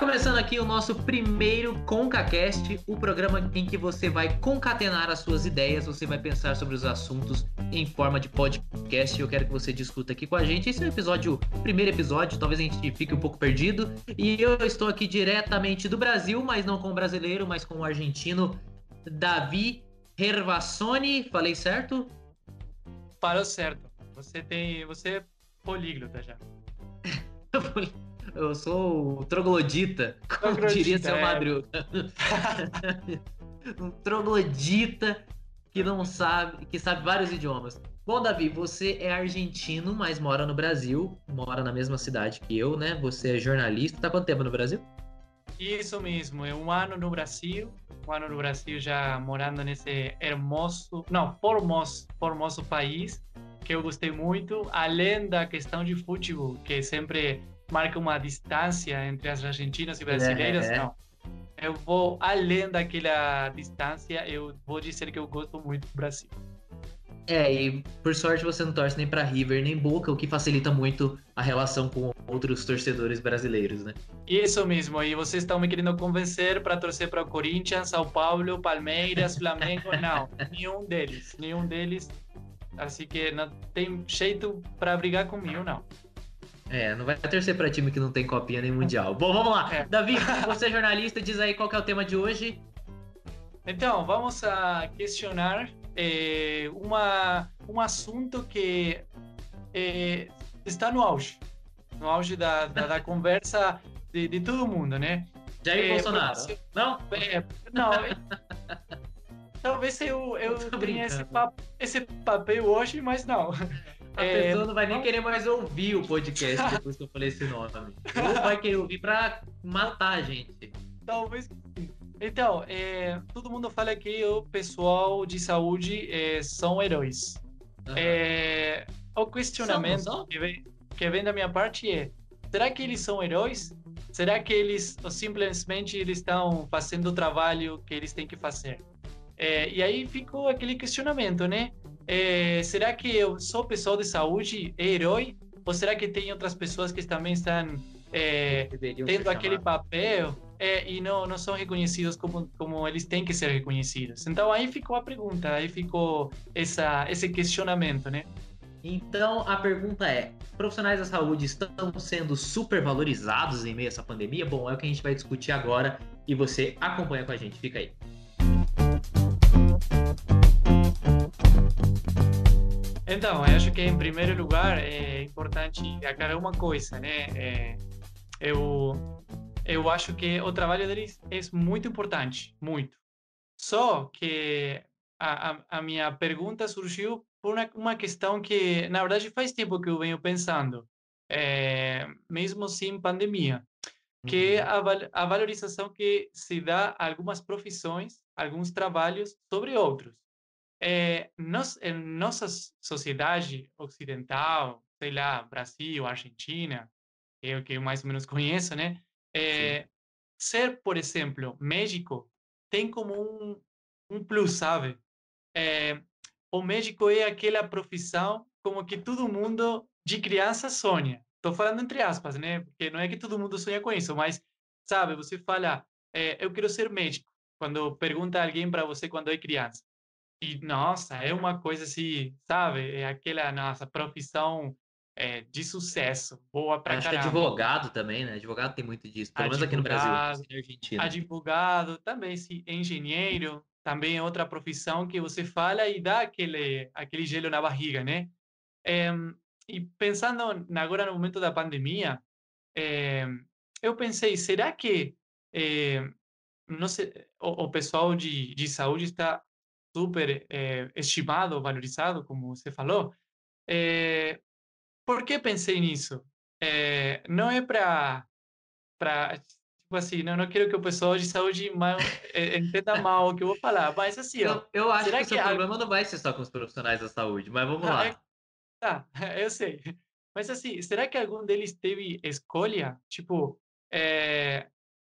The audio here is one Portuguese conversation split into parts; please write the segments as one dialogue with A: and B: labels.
A: começando aqui o nosso primeiro ConcaCast, o programa em que você vai concatenar as suas ideias, você vai pensar sobre os assuntos em forma de podcast. Eu quero que você discuta aqui com a gente. Esse é o episódio, primeiro episódio, talvez a gente fique um pouco perdido. E eu estou aqui diretamente do Brasil, mas não com o brasileiro, mas com o argentino Davi Hervassoni. Falei certo?
B: Falou certo. Você tem, você é políglota já.
A: Eu sou o troglodita, como troglodita, diria seu é. Madruga. um troglodita que não sabe, que sabe vários idiomas. Bom, Davi, você é argentino, mas mora no Brasil, mora na mesma cidade que eu, né? Você é jornalista. Tá quanto tempo no Brasil?
B: Isso mesmo, é um ano no Brasil, um ano no Brasil já morando nesse hermoso, não, formoso, formoso país que eu gostei muito, além da questão de futebol, que sempre marca uma distância entre as argentinas e brasileiras, é, é. não. Eu vou além daquela distância, eu vou dizer que eu gosto muito do Brasil.
A: É, e por sorte você não torce nem para River nem Boca, o que facilita muito a relação com outros torcedores brasileiros, né?
B: Isso mesmo, e vocês estão me querendo convencer para torcer para o Corinthians, São Paulo, Palmeiras, Flamengo, não, nenhum deles, nenhum deles. Assim que não tem jeito para brigar comigo, não.
A: É, não vai torcer para time que não tem copinha nem mundial. Bom, vamos lá. É. Davi, você é jornalista, diz aí qual é o tema de hoje.
B: Então, vamos a questionar é, uma, um assunto que é, está no auge. No auge da, da, da conversa de, de, todo mundo, né?
A: Jair é, Bolsonaro. Você,
B: não? É, não. talvez eu, eu tenha esse, pap, esse papel hoje, mas não.
A: A é, pessoa não vai nem querer mais ouvir o podcast depois que eu falei esse nome. Ou vai querer ouvir pra matar a gente.
B: Talvez Então, é, todo mundo fala que o pessoal de saúde é, são heróis. Uhum. É, o questionamento são, são? Que, vem, que vem da minha parte é: será que eles são heróis? Será que eles simplesmente eles estão fazendo o trabalho que eles têm que fazer? É, e aí ficou aquele questionamento, né? É, será que eu sou pessoal de saúde herói? Ou será que tem outras pessoas que também estão é, tendo aquele papel é, e não, não são reconhecidos como, como eles têm que ser reconhecidos? Então aí ficou a pergunta, aí ficou essa, esse questionamento, né?
A: Então a pergunta é: profissionais da saúde estão sendo supervalorizados em meio a essa pandemia? Bom, é o que a gente vai discutir agora e você acompanha com a gente. Fica aí.
B: Então, eu acho que em primeiro lugar é importante aclarar uma coisa, né? É, eu eu acho que o trabalho deles é muito importante, muito. Só que a, a, a minha pergunta surgiu por uma, uma, questão que, na verdade, faz tempo que eu venho pensando, é, mesmo sem pandemia, que é a, a valorização que se dá a algumas profissões, alguns trabalhos sobre outros é, nós, em nossa sociedade ocidental, sei lá, Brasil, Argentina, o que eu mais ou menos conheço, né? É, ser, por exemplo, médico tem como um, um plus, sabe? É, o médico é aquela profissão como que todo mundo de criança sonha. Estou falando entre aspas, né? Porque não é que todo mundo sonha com isso, mas, sabe, você fala, é, eu quero ser médico. Quando pergunta alguém para você quando é criança. E, nossa, é uma coisa assim, sabe? É aquela nossa profissão é, de sucesso, boa pra Acho caramba.
A: que advogado também, né? Advogado tem muito disso, pelo menos aqui no Brasil, na
B: Argentina. Advogado, também, sim, engenheiro, também é outra profissão que você fala e dá aquele, aquele gelo na barriga, né? É, e pensando agora no momento da pandemia, é, eu pensei, será que não sei, o, o pessoal de, de saúde está super é, estimado, valorizado, como você falou. É, por que pensei nisso? É, não é para para tipo assim, não, não quero que o pessoal de saúde mal, entenda mal o que eu vou falar, mas assim,
A: ó, eu, eu acho que, que o seu problema não vai ser só com os profissionais da saúde, mas vamos lá.
B: Tá, eu sei. Mas assim, será que algum deles teve escolha? Tipo,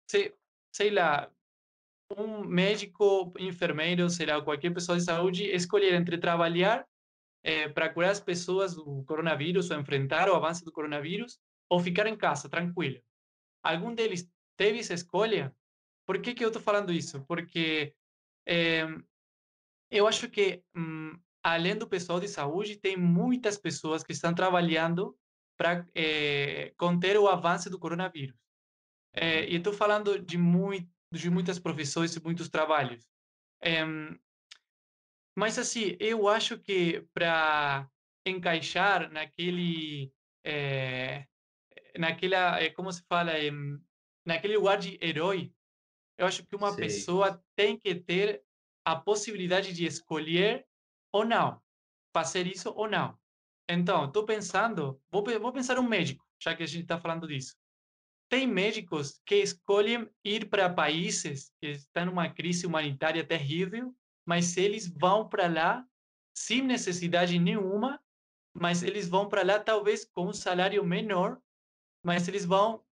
B: sei, sei lá, um médico, enfermeiro, sei lá, qualquer pessoa de saúde escolher entre trabalhar é, para curar as pessoas do coronavírus ou enfrentar o avanço do coronavírus ou ficar em casa tranquilo. Algum deles teve essa escolha. Por que, que eu estou falando isso? Porque é, eu acho que, hum, além do pessoal de saúde, tem muitas pessoas que estão trabalhando para é, conter o avanço do coronavírus. É, e estou falando de, muito, de muitas profissões e muitos trabalhos. É, mas, assim, eu acho que para encaixar naquele. É, naquela. como se fala? naquele lugar de herói, eu acho que uma Sei. pessoa tem que ter a possibilidade de escolher ou não, fazer isso ou não. Então, estou pensando, vou, vou pensar um médico, já que a gente está falando disso. Tem médicos que escolhem ir para países que estão numa crise humanitária terrível, mas eles vão para lá sem necessidade nenhuma, mas eles vão para lá talvez com um salário menor, mas eles vão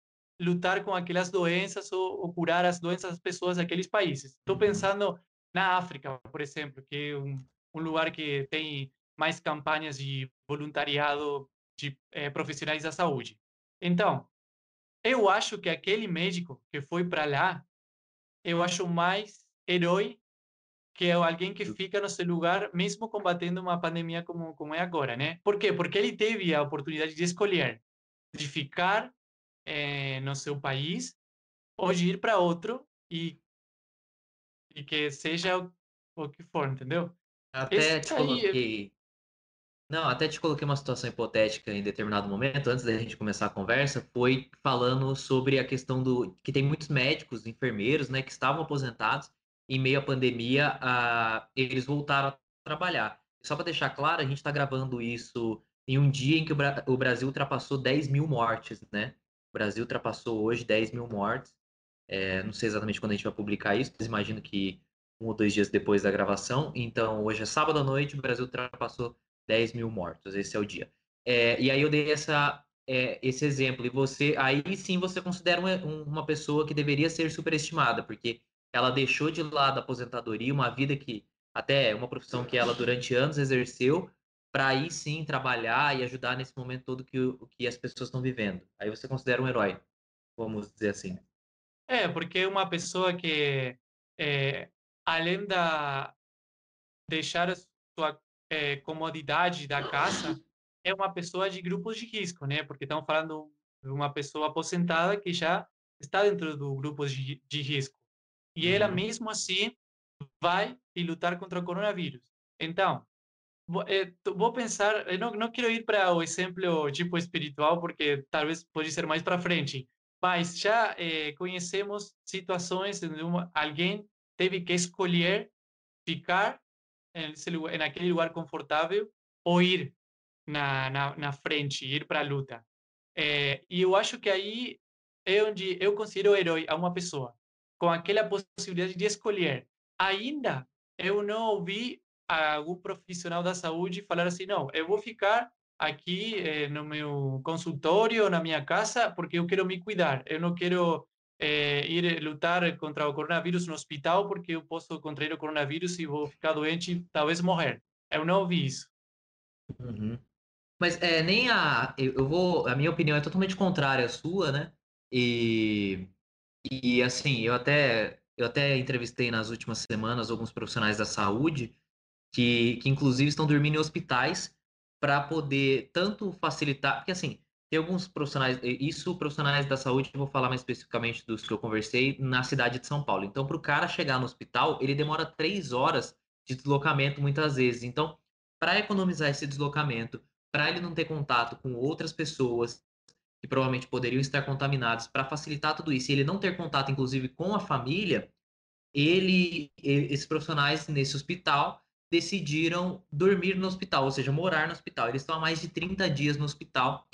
B: lutar com aquelas doenças ou, ou curar as doenças das pessoas daqueles países. Estou pensando na África, por exemplo, que é um, um lugar que tem mais campanhas de voluntariado de é, profissionais da saúde. Então, eu acho que aquele médico que foi para lá, eu acho mais herói que é alguém que fica no seu lugar, mesmo combatendo uma pandemia como, como é agora, né? Por quê? Porque ele teve a oportunidade de escolher de ficar é, no seu país ou de ir para outro e e que seja o, o que for, entendeu?
A: Até Esse te coloquei. Não, até te coloquei uma situação hipotética em determinado momento, antes da gente começar a conversa, foi falando sobre a questão do que tem muitos médicos, enfermeiros, né, que estavam aposentados em meio à pandemia, a, eles voltaram a trabalhar. Só para deixar claro, a gente está gravando isso em um dia em que o, Bra o Brasil ultrapassou 10 mil mortes, né? O Brasil ultrapassou hoje 10 mil mortes. É, não sei exatamente quando a gente vai publicar isso, mas imagino que um ou dois dias depois da gravação. Então, hoje é sábado à noite, o Brasil ultrapassou 10 mil mortos. Esse é o dia. É, e aí eu dei essa, é, esse exemplo. E você, aí sim você considera uma, uma pessoa que deveria ser superestimada, porque ela deixou de lado a aposentadoria, uma vida que até uma profissão que ela durante anos exerceu, para aí sim trabalhar e ajudar nesse momento todo que, que as pessoas estão vivendo. Aí você considera um herói, vamos dizer assim.
B: É, porque uma pessoa que, é, além da deixar sua é, comodidade da casa, é uma pessoa de grupos de risco, né? Porque estamos falando de uma pessoa aposentada que já está dentro do grupo de, de risco. E ela, uhum. mesmo assim, vai e lutar contra o coronavírus. Então, vou, é, vou pensar, eu não, não quero ir para o exemplo tipo espiritual, porque talvez pode ser mais para frente, mas já eh, conhecemos situações onde uma, alguém teve que escolher ficar nesse lugar, naquele lugar confortável ou ir na, na, na frente, ir para a luta. É, e eu acho que aí é onde eu considero herói a uma pessoa, com aquela possibilidade de escolher. Ainda eu não ouvi algum profissional da saúde falar assim, não, eu vou ficar aqui eh, no meu consultório, na minha casa, porque eu quero me cuidar. Eu não quero eh, ir lutar contra o coronavírus no hospital, porque eu posso contrair o coronavírus e vou ficar doente e talvez morrer. Eu não ouvi isso.
A: Uhum. Mas é, nem a. Eu vou. A minha opinião é totalmente contrária à sua, né? E. E assim, eu até. Eu até entrevistei nas últimas semanas alguns profissionais da saúde que, que inclusive estão dormindo em hospitais para poder tanto facilitar, porque assim, tem alguns profissionais, isso profissionais da saúde, vou falar mais especificamente dos que eu conversei, na cidade de São Paulo. Então, para o cara chegar no hospital, ele demora três horas de deslocamento muitas vezes. Então, para economizar esse deslocamento, para ele não ter contato com outras pessoas que provavelmente poderiam estar contaminadas, para facilitar tudo isso, e ele não ter contato, inclusive, com a família, ele, esses profissionais nesse hospital decidiram dormir no hospital, ou seja, morar no hospital. Eles estão há mais de 30 dias no hospital,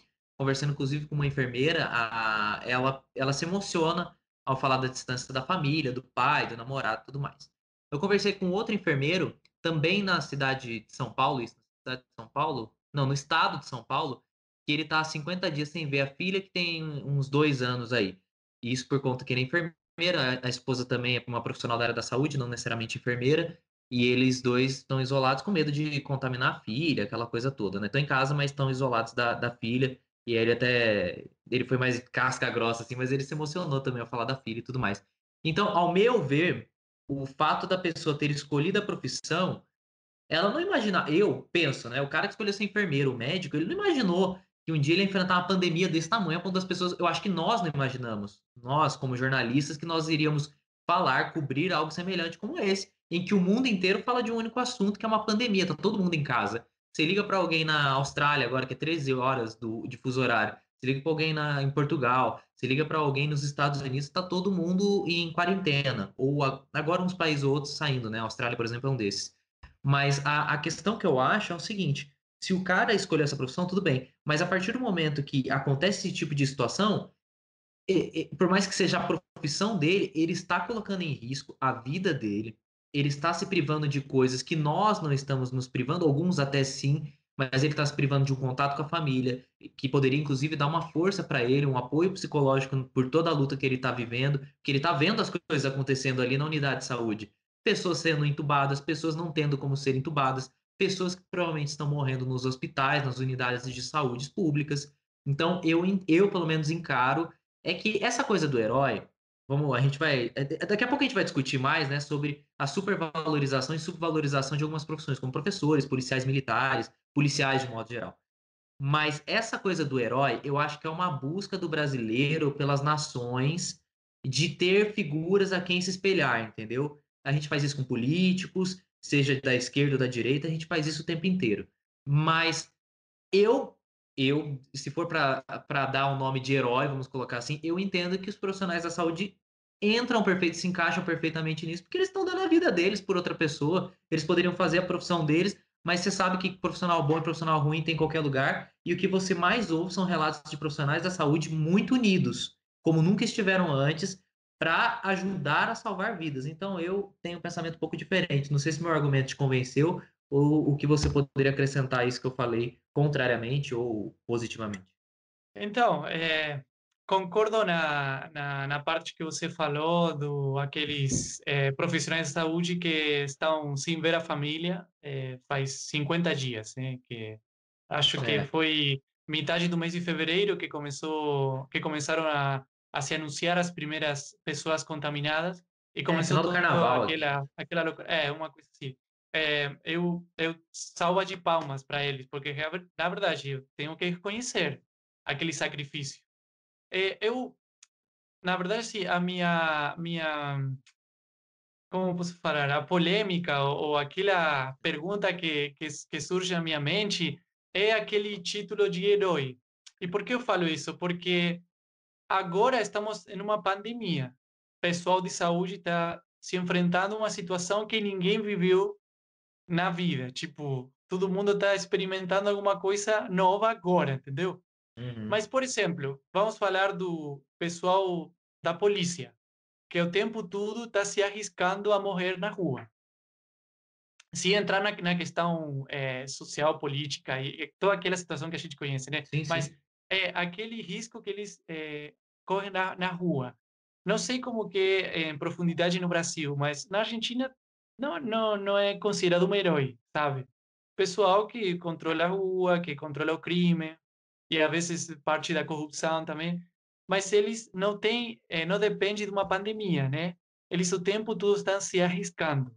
A: conversando inclusive com uma enfermeira, a, ela, ela se emociona ao falar da distância da família, do pai, do namorado tudo mais. Eu conversei com outro enfermeiro, também na cidade de São Paulo, isso, na cidade de São Paulo, não, no estado de São Paulo, que ele está há 50 dias sem ver a filha, que tem uns dois anos aí. Isso por conta que ele é enfermeira, a esposa também é uma profissional da área da saúde, não necessariamente enfermeira, e eles dois estão isolados com medo de contaminar a filha, aquela coisa toda, né? Estão em casa, mas estão isolados da, da filha. E ele até ele foi mais casca grossa, assim, mas ele se emocionou também ao falar da filha e tudo mais. Então, ao meu ver, o fato da pessoa ter escolhido a profissão, ela não imagina, eu penso, né? O cara que escolheu ser enfermeiro, o médico, ele não imaginou que um dia ele ia enfrentar uma pandemia desse tamanho, a ponto das pessoas, eu acho que nós não imaginamos, nós como jornalistas, que nós iríamos falar, cobrir algo semelhante como esse, em que o mundo inteiro fala de um único assunto, que é uma pandemia, tá todo mundo em casa. Você liga para alguém na Austrália agora, que é 13 horas do, de fuso horário, você liga para alguém na, em Portugal, você liga para alguém nos Estados Unidos, está todo mundo em quarentena. Ou a, agora uns países ou outros saindo, né? A Austrália, por exemplo, é um desses. Mas a, a questão que eu acho é o seguinte: se o cara escolher essa profissão, tudo bem. Mas a partir do momento que acontece esse tipo de situação, por mais que seja a profissão dele, ele está colocando em risco a vida dele, ele está se privando de coisas que nós não estamos nos privando, alguns até sim, mas ele está se privando de um contato com a família, que poderia inclusive dar uma força para ele, um apoio psicológico por toda a luta que ele está vivendo, que ele está vendo as coisas acontecendo ali na unidade de saúde. Pessoas sendo entubadas, pessoas não tendo como ser entubadas, pessoas que provavelmente estão morrendo nos hospitais, nas unidades de saúde públicas. Então, eu, eu pelo menos encaro é que essa coisa do herói, vamos, a gente vai, é, daqui a pouco a gente vai discutir mais, né, sobre a supervalorização e subvalorização de algumas profissões, como professores, policiais militares, policiais de modo geral. Mas essa coisa do herói, eu acho que é uma busca do brasileiro pelas nações de ter figuras a quem se espelhar, entendeu? A gente faz isso com políticos, seja da esquerda ou da direita, a gente faz isso o tempo inteiro. Mas eu, eu se for para dar um nome de herói, vamos colocar assim, eu entendo que os profissionais da saúde entram perfeito, se encaixam perfeitamente nisso, porque eles estão dando a vida deles por outra pessoa, eles poderiam fazer a profissão deles, mas você sabe que profissional bom e profissional ruim tem em qualquer lugar, e o que você mais ouve são relatos de profissionais da saúde muito unidos, como nunca estiveram antes, para ajudar a salvar vidas. Então eu tenho um pensamento um pouco diferente. Não sei se meu argumento te convenceu ou o que você poderia acrescentar a isso que eu falei contrariamente ou positivamente.
B: Então, é, concordo na, na, na, parte que você falou do aqueles é, profissionais de saúde que estão sem ver a família é, faz 50 dias, né? Que acho que foi metade do mês de fevereiro que começou que começaram a, a se anunciar as primeiras pessoas contaminadas e começou é,
A: todo carnaval,
B: aquela aquela. É uma coisa assim. É, eu eu salva de palmas para eles porque na verdade eu tenho que reconhecer aquele sacrifício é, eu, na verdade, sim, a minha, minha, como posso falar, a polêmica ou, ou aquela pergunta que, que, que surge na minha mente é aquele título de herói. E por que eu falo isso? Porque agora estamos em uma pandemia. O pessoal de saúde está se enfrentando a uma situação que ninguém viveu na vida. Tipo, todo mundo está experimentando alguma coisa nova agora, entendeu?
A: Uhum.
B: Mas, por exemplo, vamos falar do pessoal da polícia, que o tempo todo está se arriscando a morrer na rua. Se entrar na, na questão é, social, política e, e, toda aquela situação que a gente conhece, né?
A: Sim,
B: Mas
A: sim.
B: é aquele risco que eles é, correm na, na rua. Não sei como que é em profundidade no Brasil, mas na Argentina não, não, não é considerado um herói, sabe? Pessoal que controla a rua, que controla o crime, e às vezes parte da corrupção também, mas eles não têm, é, não depende de uma pandemia, né? Eles o tempo todo estão se arriscando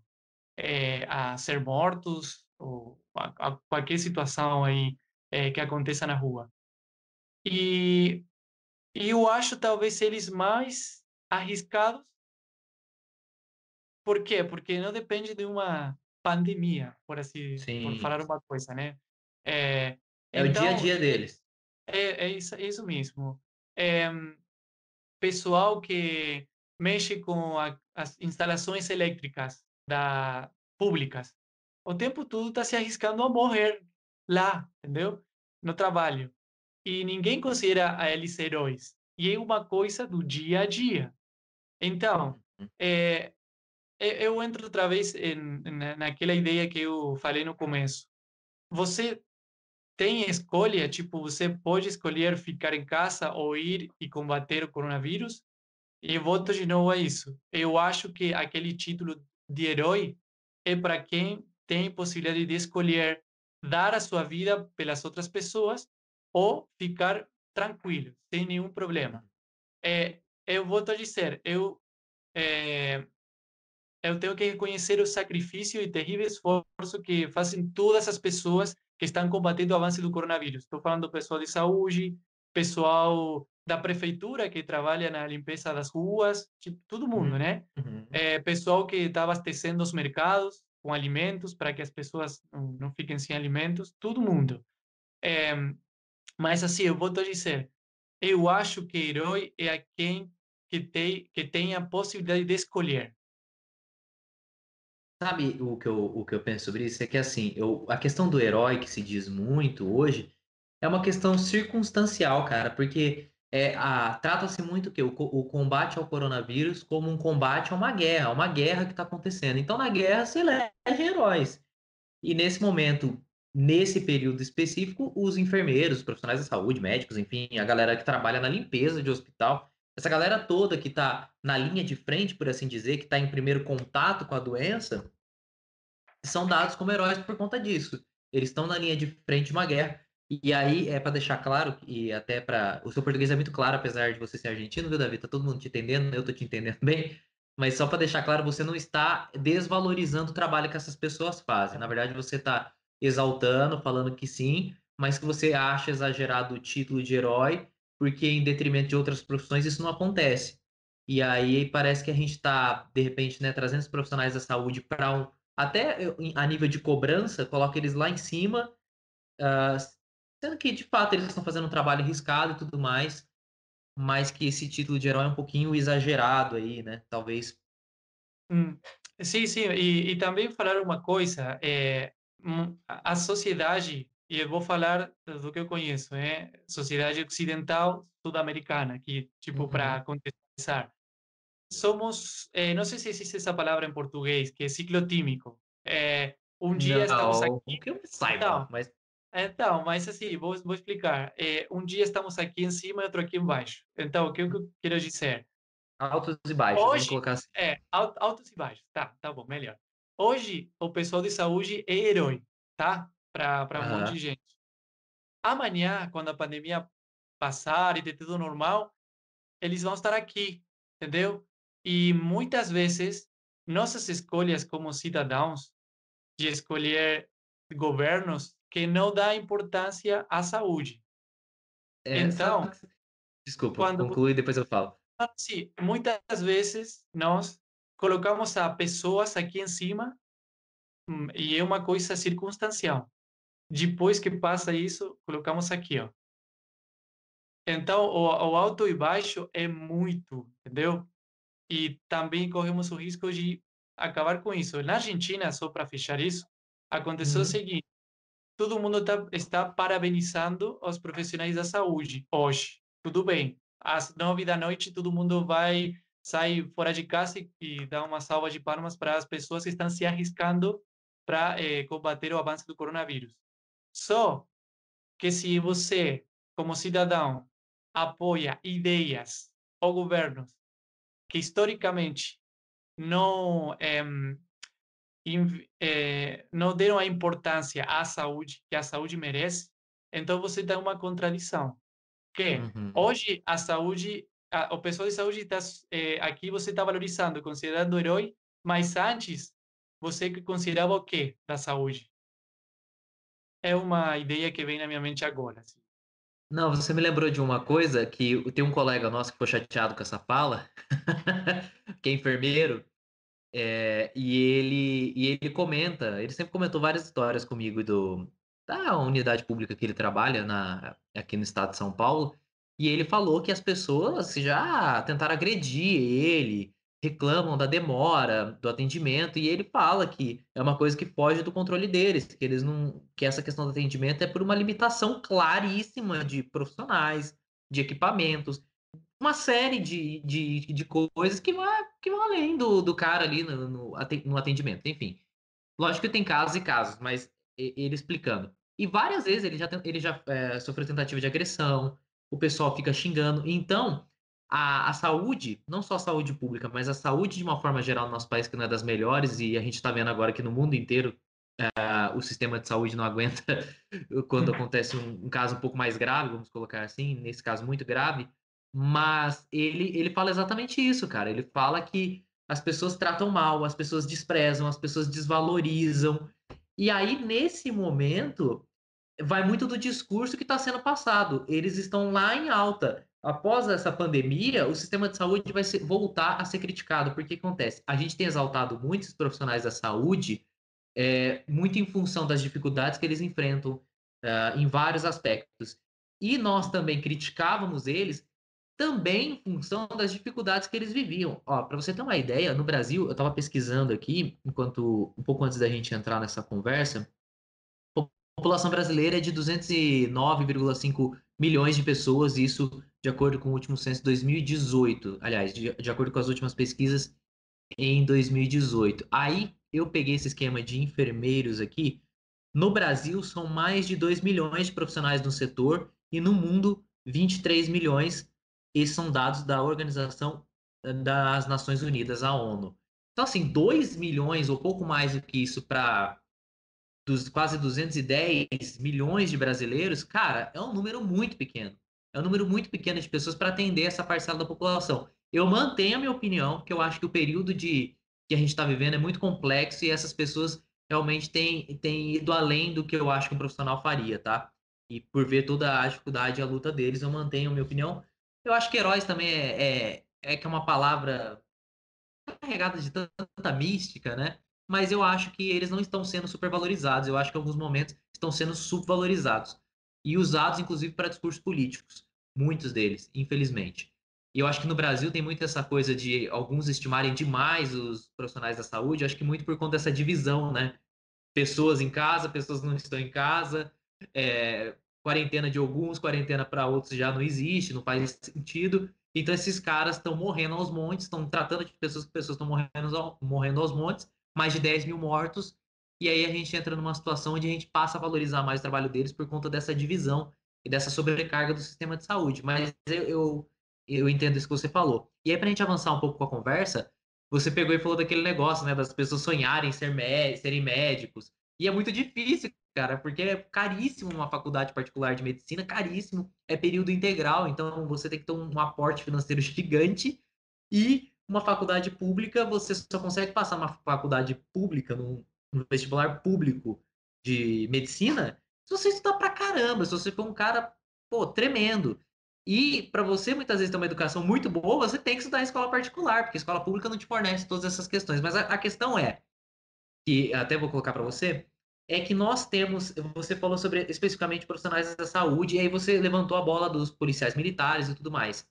B: é, a ser mortos ou a, a qualquer situação aí é, que aconteça na rua. E, e eu acho talvez eles mais arriscados. Por quê? Porque não depende de uma pandemia, por assim, Sim. por falar uma coisa, né?
A: É, é então, o dia a dia deles.
B: É, é, isso, é isso mesmo. É, pessoal que mexe com a, as instalações elétricas da, públicas, o tempo todo está se arriscando a morrer lá, entendeu? No trabalho. E ninguém considera a eles heróis. E é uma coisa do dia a dia. Então, é, eu entro outra vez em, naquela ideia que eu falei no começo. Você tem escolha, tipo, você pode escolher ficar em casa ou ir e combater o coronavírus. E volto de novo a isso. Eu acho que aquele título de herói é para quem tem possibilidade de escolher dar a sua vida pelas outras pessoas ou ficar tranquilo, sem nenhum problema. É, eu vou te dizer, eu é, eu tenho que reconhecer o sacrifício e terrível esforço que fazem todas as pessoas que estão combatendo o avanço do coronavírus. Estou falando do pessoal de saúde, pessoal da prefeitura que trabalha na limpeza das ruas, tipo, todo mundo, uhum. né? Uhum. É, pessoal que está abastecendo os mercados com alimentos para que as pessoas não, não, fiquem sem alimentos, todo mundo. É, mas assim, eu vou te dizer, eu acho que herói é quem que tem que tem a possibilidade de escolher
A: Sabe o que eu, o que eu penso sobre isso? É que assim, eu, a questão do herói que se diz muito hoje é uma questão circunstancial, cara, porque é, trata-se muito que o, o combate ao coronavírus como um combate a uma guerra, uma guerra que está acontecendo. Então, na guerra se elege heróis. E nesse momento, nesse período específico, os enfermeiros, os profissionais da saúde, médicos, enfim, a galera que trabalha na limpeza de hospital, essa galera toda que está na linha de frente, por assim dizer, que está em primeiro contato com a doença, são dados como heróis por conta disso. Eles estão na linha de frente de uma guerra. E aí, é para deixar claro, e até para. O seu português é muito claro, apesar de você ser argentino, viu, Davi? Tá todo mundo te entendendo, eu tô te entendendo bem. Mas só para deixar claro, você não está desvalorizando o trabalho que essas pessoas fazem. Na verdade, você está exaltando, falando que sim, mas que você acha exagerado o título de herói porque em detrimento de outras profissões isso não acontece. E aí parece que a gente está, de repente, né, trazendo os profissionais da saúde para um. Até a nível de cobrança, coloca eles lá em cima, uh, sendo que de fato eles estão fazendo um trabalho arriscado e tudo mais, mas que esse título de herói é um pouquinho exagerado aí, né? Talvez.
B: Hum, sim, sim, e, e também falar uma coisa: é, a sociedade e eu vou falar do que eu conheço, é sociedade ocidental sul-americana, que tipo uhum. para contextualizar. Somos, é, não sei se existe essa palavra em português, que é ciclotímico. É, um dia não, estamos aqui.
A: Que eu saiba, então, mas
B: então, mas assim, vou, vou explicar. É, um dia estamos aqui em cima e outro aqui embaixo. Então, o que eu quero dizer?
A: Altos e baixos, Hoje, vamos colocar assim.
B: É, altos e baixos. Tá, tá bom, melhor. Hoje, o pessoal de saúde é herói, tá? Para um monte de gente. Amanhã, quando a pandemia passar e ter tudo normal, eles vão estar aqui, entendeu? E muitas vezes nossas escolhas como cidadãos de escolher governos que não dá importância à saúde.
A: É, então, desculpa, quando conclui depois eu falo.
B: Sim, muitas vezes nós colocamos a pessoas aqui em cima hum, e é uma coisa circunstancial. Depois que passa isso, colocamos aqui, ó. Então, o, o alto e baixo é muito, entendeu? E também corremos o risco de acabar com isso. Na Argentina, só para fechar isso, aconteceu uhum. o seguinte: todo mundo tá, está parabenizando os profissionais da saúde hoje. Tudo bem. Às nove da noite, todo mundo vai sair fora de casa e, e dá uma salva de palmas para as pessoas que estão se arriscando para eh, combater o avanço do coronavírus. Só que se você, como cidadão, apoia ideias ou governos que historicamente não é, é, não deram a importância à saúde que a saúde merece, então você dá uma contradição. Que uhum. hoje a saúde, a, o pessoal de saúde está é, aqui você está valorizando, considerando herói, mas antes você considerava o quê da saúde? É uma ideia que vem na minha mente agora. Assim.
A: Não, você me lembrou de uma coisa que tem um colega nosso que ficou chateado com essa fala, que é enfermeiro, é, e ele e ele comenta, ele sempre comentou várias histórias comigo do da unidade pública que ele trabalha na aqui no estado de São Paulo, e ele falou que as pessoas já tentaram agredir ele, reclamam da demora do atendimento e ele fala que é uma coisa que foge do controle deles, que eles não, que essa questão do atendimento é por uma limitação claríssima de profissionais, de equipamentos, uma série de, de, de coisas que vão, que vão além do, do cara ali no, no atendimento, enfim. Lógico que tem casos e casos, mas ele explicando. E várias vezes ele já, ele já é, sofreu tentativa de agressão, o pessoal fica xingando. Então, a, a, saúde, não só a saúde pública, mas a saúde de uma forma geral no nosso país, que não é das melhores, e a gente está vendo agora que no mundo inteiro uh, o sistema de saúde não aguenta quando acontece um, um, caso um pouco mais grave, vamos colocar assim, nesse caso muito grave, mas ele, ele fala exatamente isso, cara. Ele fala que as pessoas tratam mal, as pessoas desprezam, as pessoas desvalorizam. E aí, nesse momento, vai muito do discurso que está sendo passado. Eles estão lá em alta. Após essa pandemia, o sistema de saúde vai ser, voltar a ser criticado. Porque acontece? A gente tem exaltado muitos profissionais da saúde, é, muito em função das dificuldades que eles enfrentam uh, em vários aspectos. E nós também criticávamos eles também em função das dificuldades que eles viviam. Para você ter uma ideia, no Brasil, eu estava pesquisando aqui, enquanto um pouco antes da gente entrar nessa conversa, a população brasileira é de 209,5 milhões de pessoas, isso de acordo com o último censo de 2018. Aliás, de, de acordo com as últimas pesquisas em 2018. Aí eu peguei esse esquema de enfermeiros aqui. No Brasil, são mais de 2 milhões de profissionais no setor e no mundo, 23 milhões esses são dados da Organização eh, das Nações Unidas, a ONU. Então, assim, 2 milhões ou pouco mais do que isso para dos quase 210 milhões de brasileiros, cara, é um número muito pequeno. É um número muito pequeno de pessoas para atender essa parcela da população. Eu mantenho a minha opinião, que eu acho que o período de que a gente está vivendo é muito complexo e essas pessoas realmente têm, têm ido além do que eu acho que um profissional faria, tá? E por ver toda a dificuldade e a luta deles, eu mantenho a minha opinião. Eu acho que heróis também é, é, é que é uma palavra carregada de tanta mística, né? Mas eu acho que eles não estão sendo supervalorizados. Eu acho que em alguns momentos estão sendo subvalorizados e usados, inclusive, para discursos políticos. Muitos deles, infelizmente. E eu acho que no Brasil tem muito essa coisa de alguns estimarem demais os profissionais da saúde. Eu acho que muito por conta dessa divisão, né? Pessoas em casa, pessoas não estão em casa. É, quarentena de alguns, quarentena para outros já não existe, não faz sentido. Então esses caras estão morrendo aos montes, estão tratando de pessoas que pessoas estão morrendo, morrendo aos montes, mais de 10 mil mortos. E aí a gente entra numa situação onde a gente passa a valorizar mais o trabalho deles por conta dessa divisão e dessa sobrecarga do sistema de saúde. Mas eu, eu, eu entendo isso que você falou. E aí, para a gente avançar um pouco com a conversa, você pegou e falou daquele negócio, né, das pessoas sonharem ser serem médicos. E é muito difícil, cara, porque é caríssimo uma faculdade particular de medicina, caríssimo, é período integral, então você tem que ter um aporte financeiro gigante e uma faculdade pública, você só consegue passar uma faculdade pública, num, num vestibular público de medicina, se você estudar pra caramba, se você for um cara, pô, tremendo. E para você muitas vezes ter uma educação muito boa, você tem que estudar em escola particular, porque a escola pública não te fornece todas essas questões. Mas a, a questão é, que até vou colocar para você, é que nós temos, você falou sobre especificamente profissionais da saúde, e aí você levantou a bola dos policiais militares e tudo mais.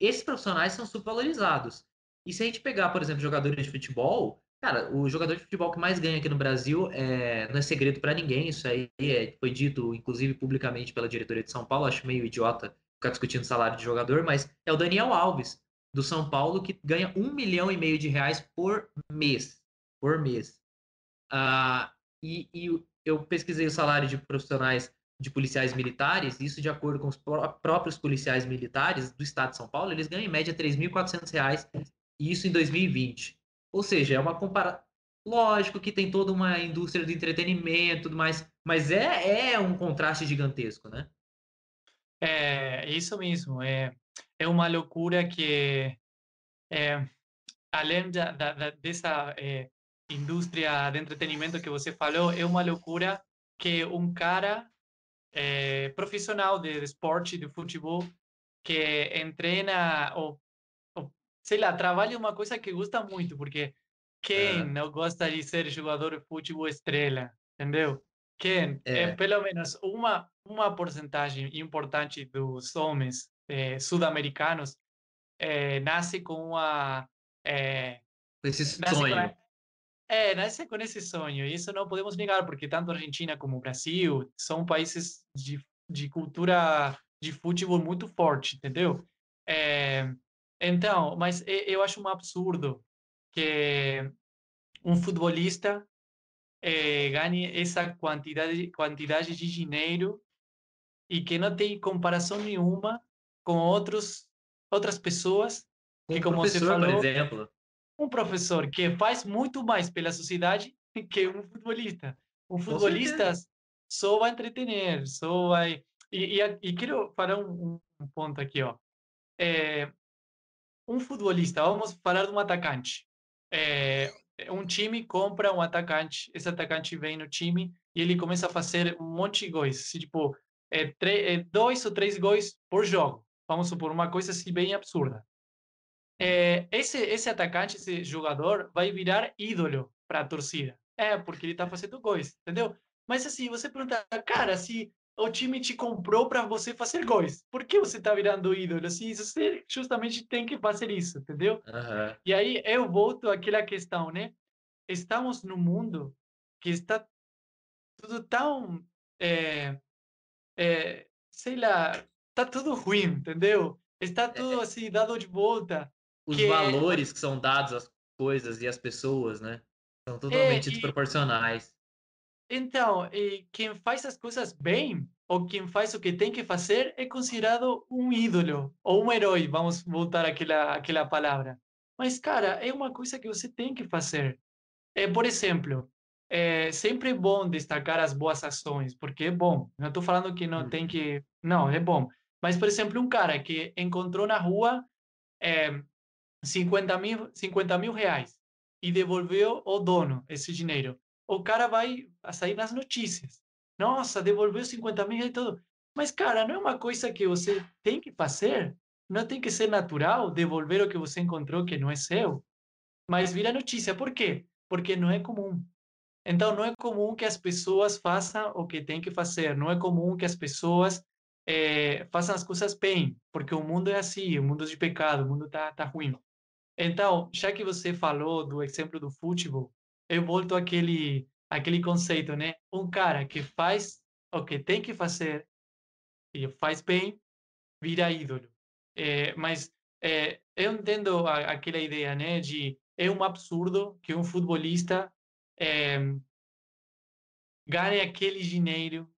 A: Esses profissionais são subvalorizados. E se a gente pegar, por exemplo, jogadores de futebol, cara, o jogador de futebol que mais ganha aqui no Brasil é, não é segredo para ninguém, isso aí é, foi dito, inclusive, publicamente pela diretoria de São Paulo, acho meio idiota ficar discutindo salário de jogador, mas é o Daniel Alves, do São Paulo, que ganha um milhão e meio de reais por mês. Por mês. Ah, e, e eu pesquisei o salário de profissionais de policiais militares, isso de acordo com os próprios policiais militares do estado de São Paulo, eles ganham em média R$ 3.400, e isso em 2020. Ou seja, é uma comparação. Lógico que tem toda uma indústria do entretenimento, tudo mais, mas é, é um contraste gigantesco, né?
B: É isso mesmo. É, é uma loucura que, é, além da, da, dessa é, indústria de entretenimento que você falou, é uma loucura que um cara é, profissional de, esporte, de futebol, que entrena ou, ou, sei lá, trabalha uma coisa que gosta muito, porque quem é. não gosta de ser jogador de futebol estrela, entendeu? Quem é, é pelo menos uma uma porcentagem importante dos homens eh, sul-americanos eh, nasce com uma
A: eh, esse sonho
B: é, nasce com esse sonho, isso não podemos negar, porque tanto a Argentina como o Brasil são países de, de cultura de futebol muito forte, entendeu? É, então, mas eu acho um absurdo que um futebolista é, ganhe essa quantidade, quantidade de dinheiro e que não tem comparação nenhuma com outros, outras pessoas
A: que, como você falou, por exemplo
B: um professor que faz muito mais pela sociedade que um futebolista. Um futebolista só vai entretener, só vai. E, e, e quero falar um, um, ponto aqui, ó. É, um futebolista, vamos falar de um atacante. É, um time compra um atacante, esse atacante vem no time e ele começa a fazer um monte de gols, tipo, é, é, dois ou três gols por jogo. Vamos supor, uma coisa assim bem absurda. É, esse, esse atacante, esse jogador, vai virar ídolo para a torcida. É, porque ele está fazendo gols, entendeu? Mas assim, você pergunta, cara, se o time te comprou para você fazer gols, por que você está virando ídolo? Assim, você justamente tem que fazer isso, entendeu?
A: Uhum.
B: E aí eu volto àquela questão, né? Estamos num mundo que está tudo tão, é, é, sei lá, tá tudo ruim, entendeu? Está tudo é. assim, dado de volta.
A: Os que... valores que são dados às coisas e às pessoas, né? São totalmente é, e... desproporcionais.
B: Então, quem faz as coisas bem, ou quem faz o que tem que fazer, é considerado um ídolo, ou um herói, vamos voltar àquela, àquela palavra. Mas, cara, é uma coisa que você tem que fazer. É, por exemplo, é sempre bom destacar as boas ações, porque é bom. Não estou falando que não tem uhum. que. Não, é bom. Mas, por exemplo, um cara que encontrou na rua é, 50 mil, 50 mil reais e devolveu ao dono esse dinheiro o cara vai sair nas notícias. Nossa, devolveu 50 mil e tudo. Mas, cara, não é uma coisa que você tem que fazer? Não tem que ser natural devolver o que você encontrou que não é seu? Mas vira notícia. Por quê? Porque não é comum. Então, não é comum que as pessoas façam o que tem que fazer. Não é comum que as pessoas é, façam as coisas bem. Porque o mundo é assim, o mundo é de pecado, o mundo tá, tá ruim. Então, já que você falou do exemplo do futebol, eu volto àquele, àquele conceito, né? Um cara que faz o que tem que fazer e faz bem, vira ídolo. É, mas é, eu entendo a, aquela ideia, né? De é um absurdo que um futebolista é, ganhe aquele dinheiro,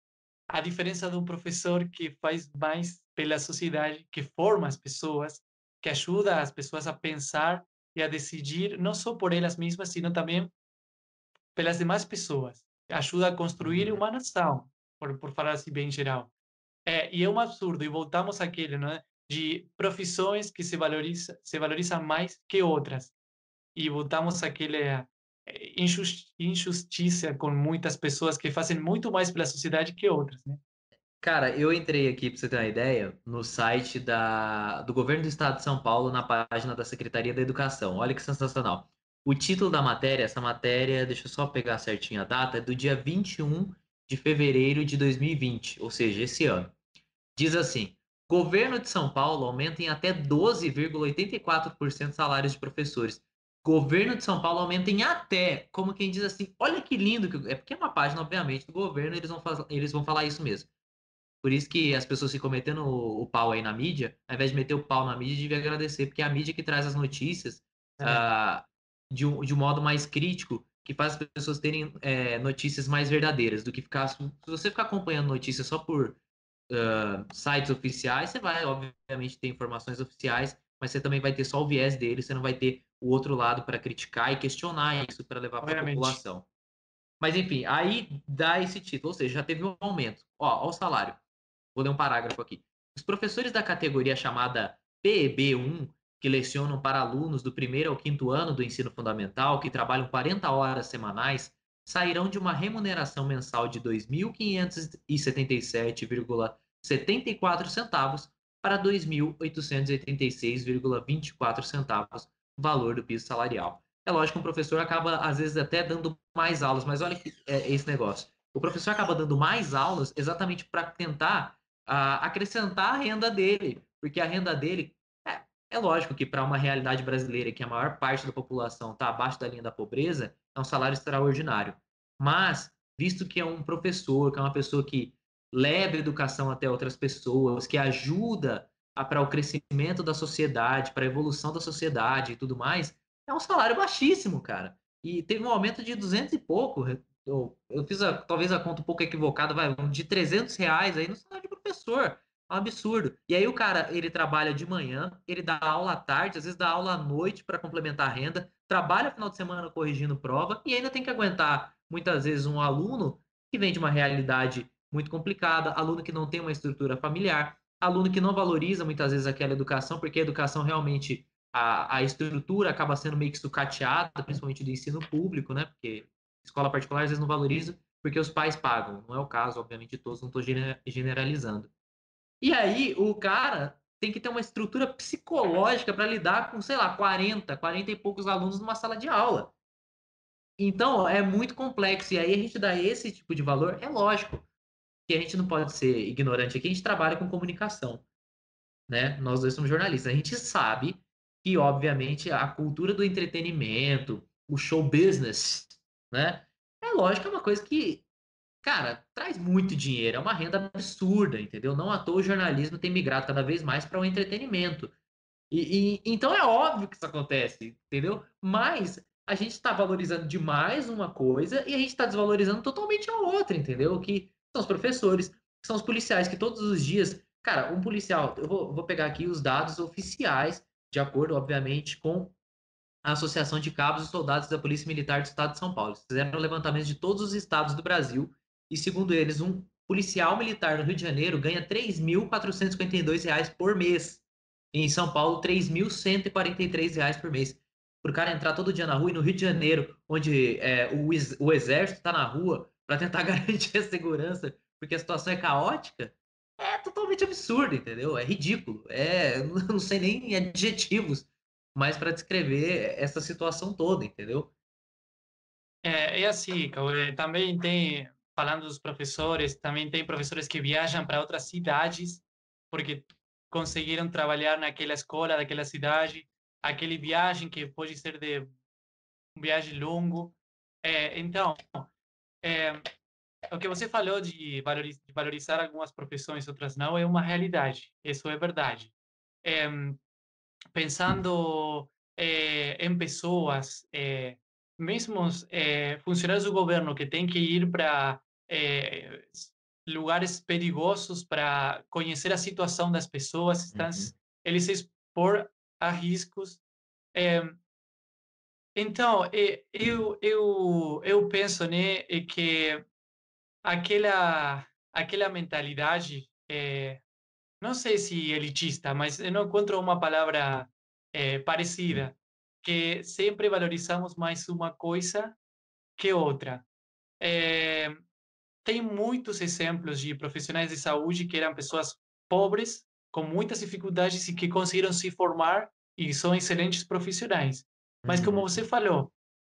B: a diferença de um professor que faz mais pela sociedade, que forma as pessoas, que ajuda as pessoas a pensar e a decidir, não só por elas mesmas, sino também pelas demais pessoas. Ajuda a construir uma nação, por, por falar assim bem geral. É, e é um absurdo, e voltamos àquele, né, de profissões que se valoriza, se valorizam mais que outras. E voltamos àquele é, injustiça com muitas pessoas que fazem muito mais pela sociedade que outras, né?
A: Cara, eu entrei aqui, para você ter uma ideia, no site da, do governo do estado de São Paulo, na página da Secretaria da Educação. Olha que sensacional. O título da matéria, essa matéria, deixa eu só pegar certinho a data, é do dia 21 de fevereiro de 2020, ou seja, esse ano. Diz assim: Governo de São Paulo aumenta em até 12,84% salários de professores. Governo de São Paulo aumenta em até, como quem diz assim, olha que lindo, que... é porque é uma página, obviamente, do governo, eles vão, eles vão falar isso mesmo. Por isso que as pessoas ficam metendo o, o pau aí na mídia, ao invés de meter o pau na mídia, devia agradecer, porque é a mídia que traz as notícias, é. uh, de um, de um modo mais crítico, que faz as pessoas terem é, notícias mais verdadeiras, do que ficar. Se você ficar acompanhando notícias só por uh, sites oficiais, você vai, obviamente, ter informações oficiais, mas você também vai ter só o viés deles, você não vai ter o outro lado para criticar e questionar isso para levar para a população. Mas enfim, aí dá esse título, ou seja, já teve um aumento. Ó, ó o salário. Vou ler um parágrafo aqui. Os professores da categoria chamada PEB1 que lecionam para alunos do primeiro ao quinto ano do ensino fundamental, que trabalham 40 horas semanais, sairão de uma remuneração mensal de R$ 2.577,74 centavos para R$ 2.886,24 centavos, valor do piso salarial. É lógico que um professor acaba, às vezes, até dando mais aulas, mas olha que é esse negócio. O professor acaba dando mais aulas exatamente para tentar uh, acrescentar a renda dele, porque a renda dele é lógico que para uma realidade brasileira que a maior parte da população está abaixo da linha da pobreza, é um salário extraordinário. Mas, visto que é um professor, que é uma pessoa que leva a educação até outras pessoas, que ajuda para o crescimento da sociedade, para a evolução da sociedade e tudo mais, é um salário baixíssimo, cara. E teve um aumento de 200 e pouco. Eu, eu fiz a, talvez a conta um pouco equivocada, vai, de 300 reais aí no salário de professor. É um absurdo. E aí o cara, ele trabalha de manhã, ele dá aula à tarde, às vezes dá aula à noite para complementar a renda, trabalha final de semana corrigindo prova e ainda tem que aguentar muitas vezes um aluno que vem de uma realidade muito complicada, aluno que não tem uma estrutura familiar, aluno que não valoriza muitas vezes aquela educação, porque a educação realmente a, a estrutura acaba sendo meio que sucateada, principalmente do ensino público, né? Porque escola particular às vezes não valoriza porque os pais pagam. Não é o caso, obviamente, de todos, não estou generalizando. E aí o cara tem que ter uma estrutura psicológica para lidar com, sei lá, 40, 40 e poucos alunos numa sala de aula. Então, é muito complexo. E aí a gente dá esse tipo de valor, é lógico que a gente não pode ser ignorante aqui, a gente trabalha com comunicação. Né? Nós dois somos jornalistas. A gente sabe que, obviamente, a cultura do entretenimento, o show business, né? É lógico, é uma coisa que, cara, traz muito dinheiro, é uma renda absurda, entendeu? Não à toa o jornalismo tem migrado cada vez mais para o entretenimento. E, e, então é óbvio que isso acontece, entendeu? Mas a gente está valorizando demais uma coisa e a gente está desvalorizando totalmente a outra, entendeu? Que são os professores, que são os policiais, que todos os dias. Cara, um policial, eu vou, vou pegar aqui os dados oficiais de acordo, obviamente, com a Associação de Cabos e Soldados da Polícia Militar do Estado de São Paulo. Eles fizeram levantamentos de todos os estados do Brasil e, segundo eles, um policial militar no Rio de Janeiro ganha R$ 3.452 por mês. E em São Paulo, R$ 3.143 por mês. Para o cara entrar todo dia na rua e no Rio de Janeiro, onde é, o, o exército está na rua para tentar garantir a segurança, porque a situação é caótica, é totalmente absurdo, entendeu? É ridículo. É, não sei nem adjetivos mais para descrever essa situação toda, entendeu?
B: É, assim, também tem, falando dos professores, também tem professores que viajam para outras cidades porque conseguiram trabalhar naquela escola daquela cidade, aquele viagem que pode ser de um viagem longo. É, então, é, o que você falou de valorizar algumas profissões, outras não, é uma realidade. Isso é verdade. É, pensando é, em pessoas, é, mesmo funcionários do governo que têm que ir para lugares perigosos para conhecer a situação das pessoas, estão, uhum. eles se expor a riscos. então, eu, eu, eu penso né, que aquela aquela mentalidade não sei se elitista, mas eu não encontro uma palavra é, parecida que sempre valorizamos mais uma coisa que outra. É, tem muitos exemplos de profissionais de saúde que eram pessoas pobres, com muitas dificuldades e que conseguiram se formar e são excelentes profissionais. Mas como você falou,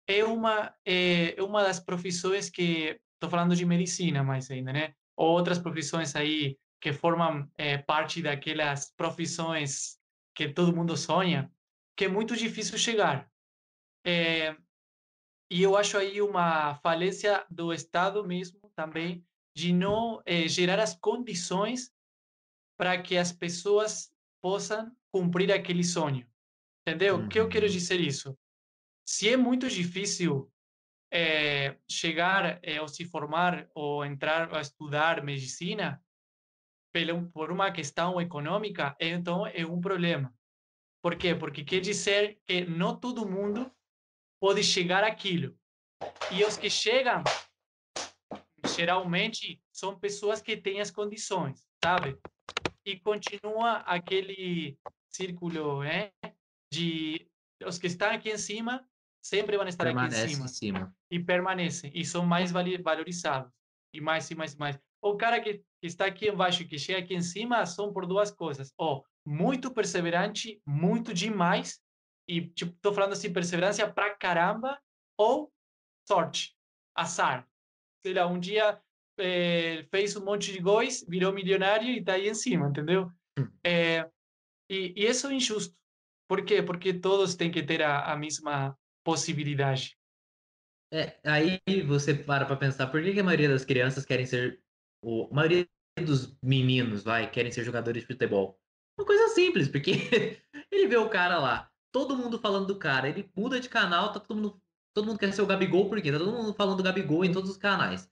B: é uma é uma das profissões que Estou falando de medicina mais ainda, né? Ou outras profissões aí que formam é, parte daquelas profissões que todo mundo sonha, que é muito difícil chegar. É, e eu acho aí uma falência do Estado mesmo também de não é, gerar as condições para que as pessoas possam cumprir aquele sonho. Entendeu? O que eu quero dizer isso? Se é muito difícil é, chegar é, ou se formar ou entrar a estudar medicina por uma questão econômica, então é um problema. Por quê? Porque quer dizer que não todo mundo pode chegar àquilo. E os que chegam, geralmente, são pessoas que têm as condições, sabe? E continua aquele círculo né? de os que estão aqui em cima sempre vão estar Permanece aqui em cima. em cima. E permanecem. E são mais valorizados. E mais e mais e mais. O cara que, está aqui embaixo, que chega aqui em cima, são por duas coisas. Ou muito perseverante, muito demais. E, tipo, tô falando assim, perseverança pra caramba. Ou sorte, azar. Sei lá, um dia é, fez um monte de gols, virou milionário e tá aí em cima, entendeu? É, e, e isso é injusto. Por quê? Porque todos têm que ter a, a mesma possibilidade.
A: É, aí você para para pensar, por que, que, a maioria das crianças querem ser, ou a maioria dos meninos, vai, querem ser jogadores de futebol? Uma coisa simples, porque ele vê o cara lá, todo mundo falando do cara, ele muda de canal, tá todo mundo, todo mundo quer ser o Gabigol, por quê? Tá todo mundo falando do Gabigol em todos os canais.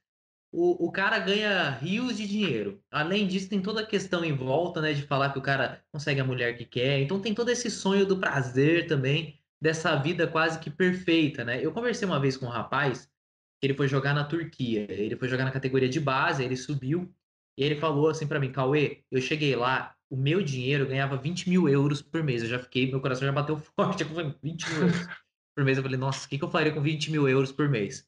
A: o, o cara ganha rios de dinheiro. Além disso, tem toda a questão em volta, né, de falar que o cara consegue a mulher que quer. Então tem todo esse sonho do prazer também, dessa vida quase que perfeita, né? Eu conversei uma vez com um rapaz, ele foi jogar na Turquia, ele foi jogar na categoria de base, ele subiu, e ele falou assim para mim, Cauê, eu cheguei lá, o meu dinheiro ganhava 20 mil euros por mês. Eu já fiquei, meu coração já bateu forte. Eu falei, 20 mil euros por mês. Eu falei, nossa, o que, que eu faria com 20 mil euros por mês?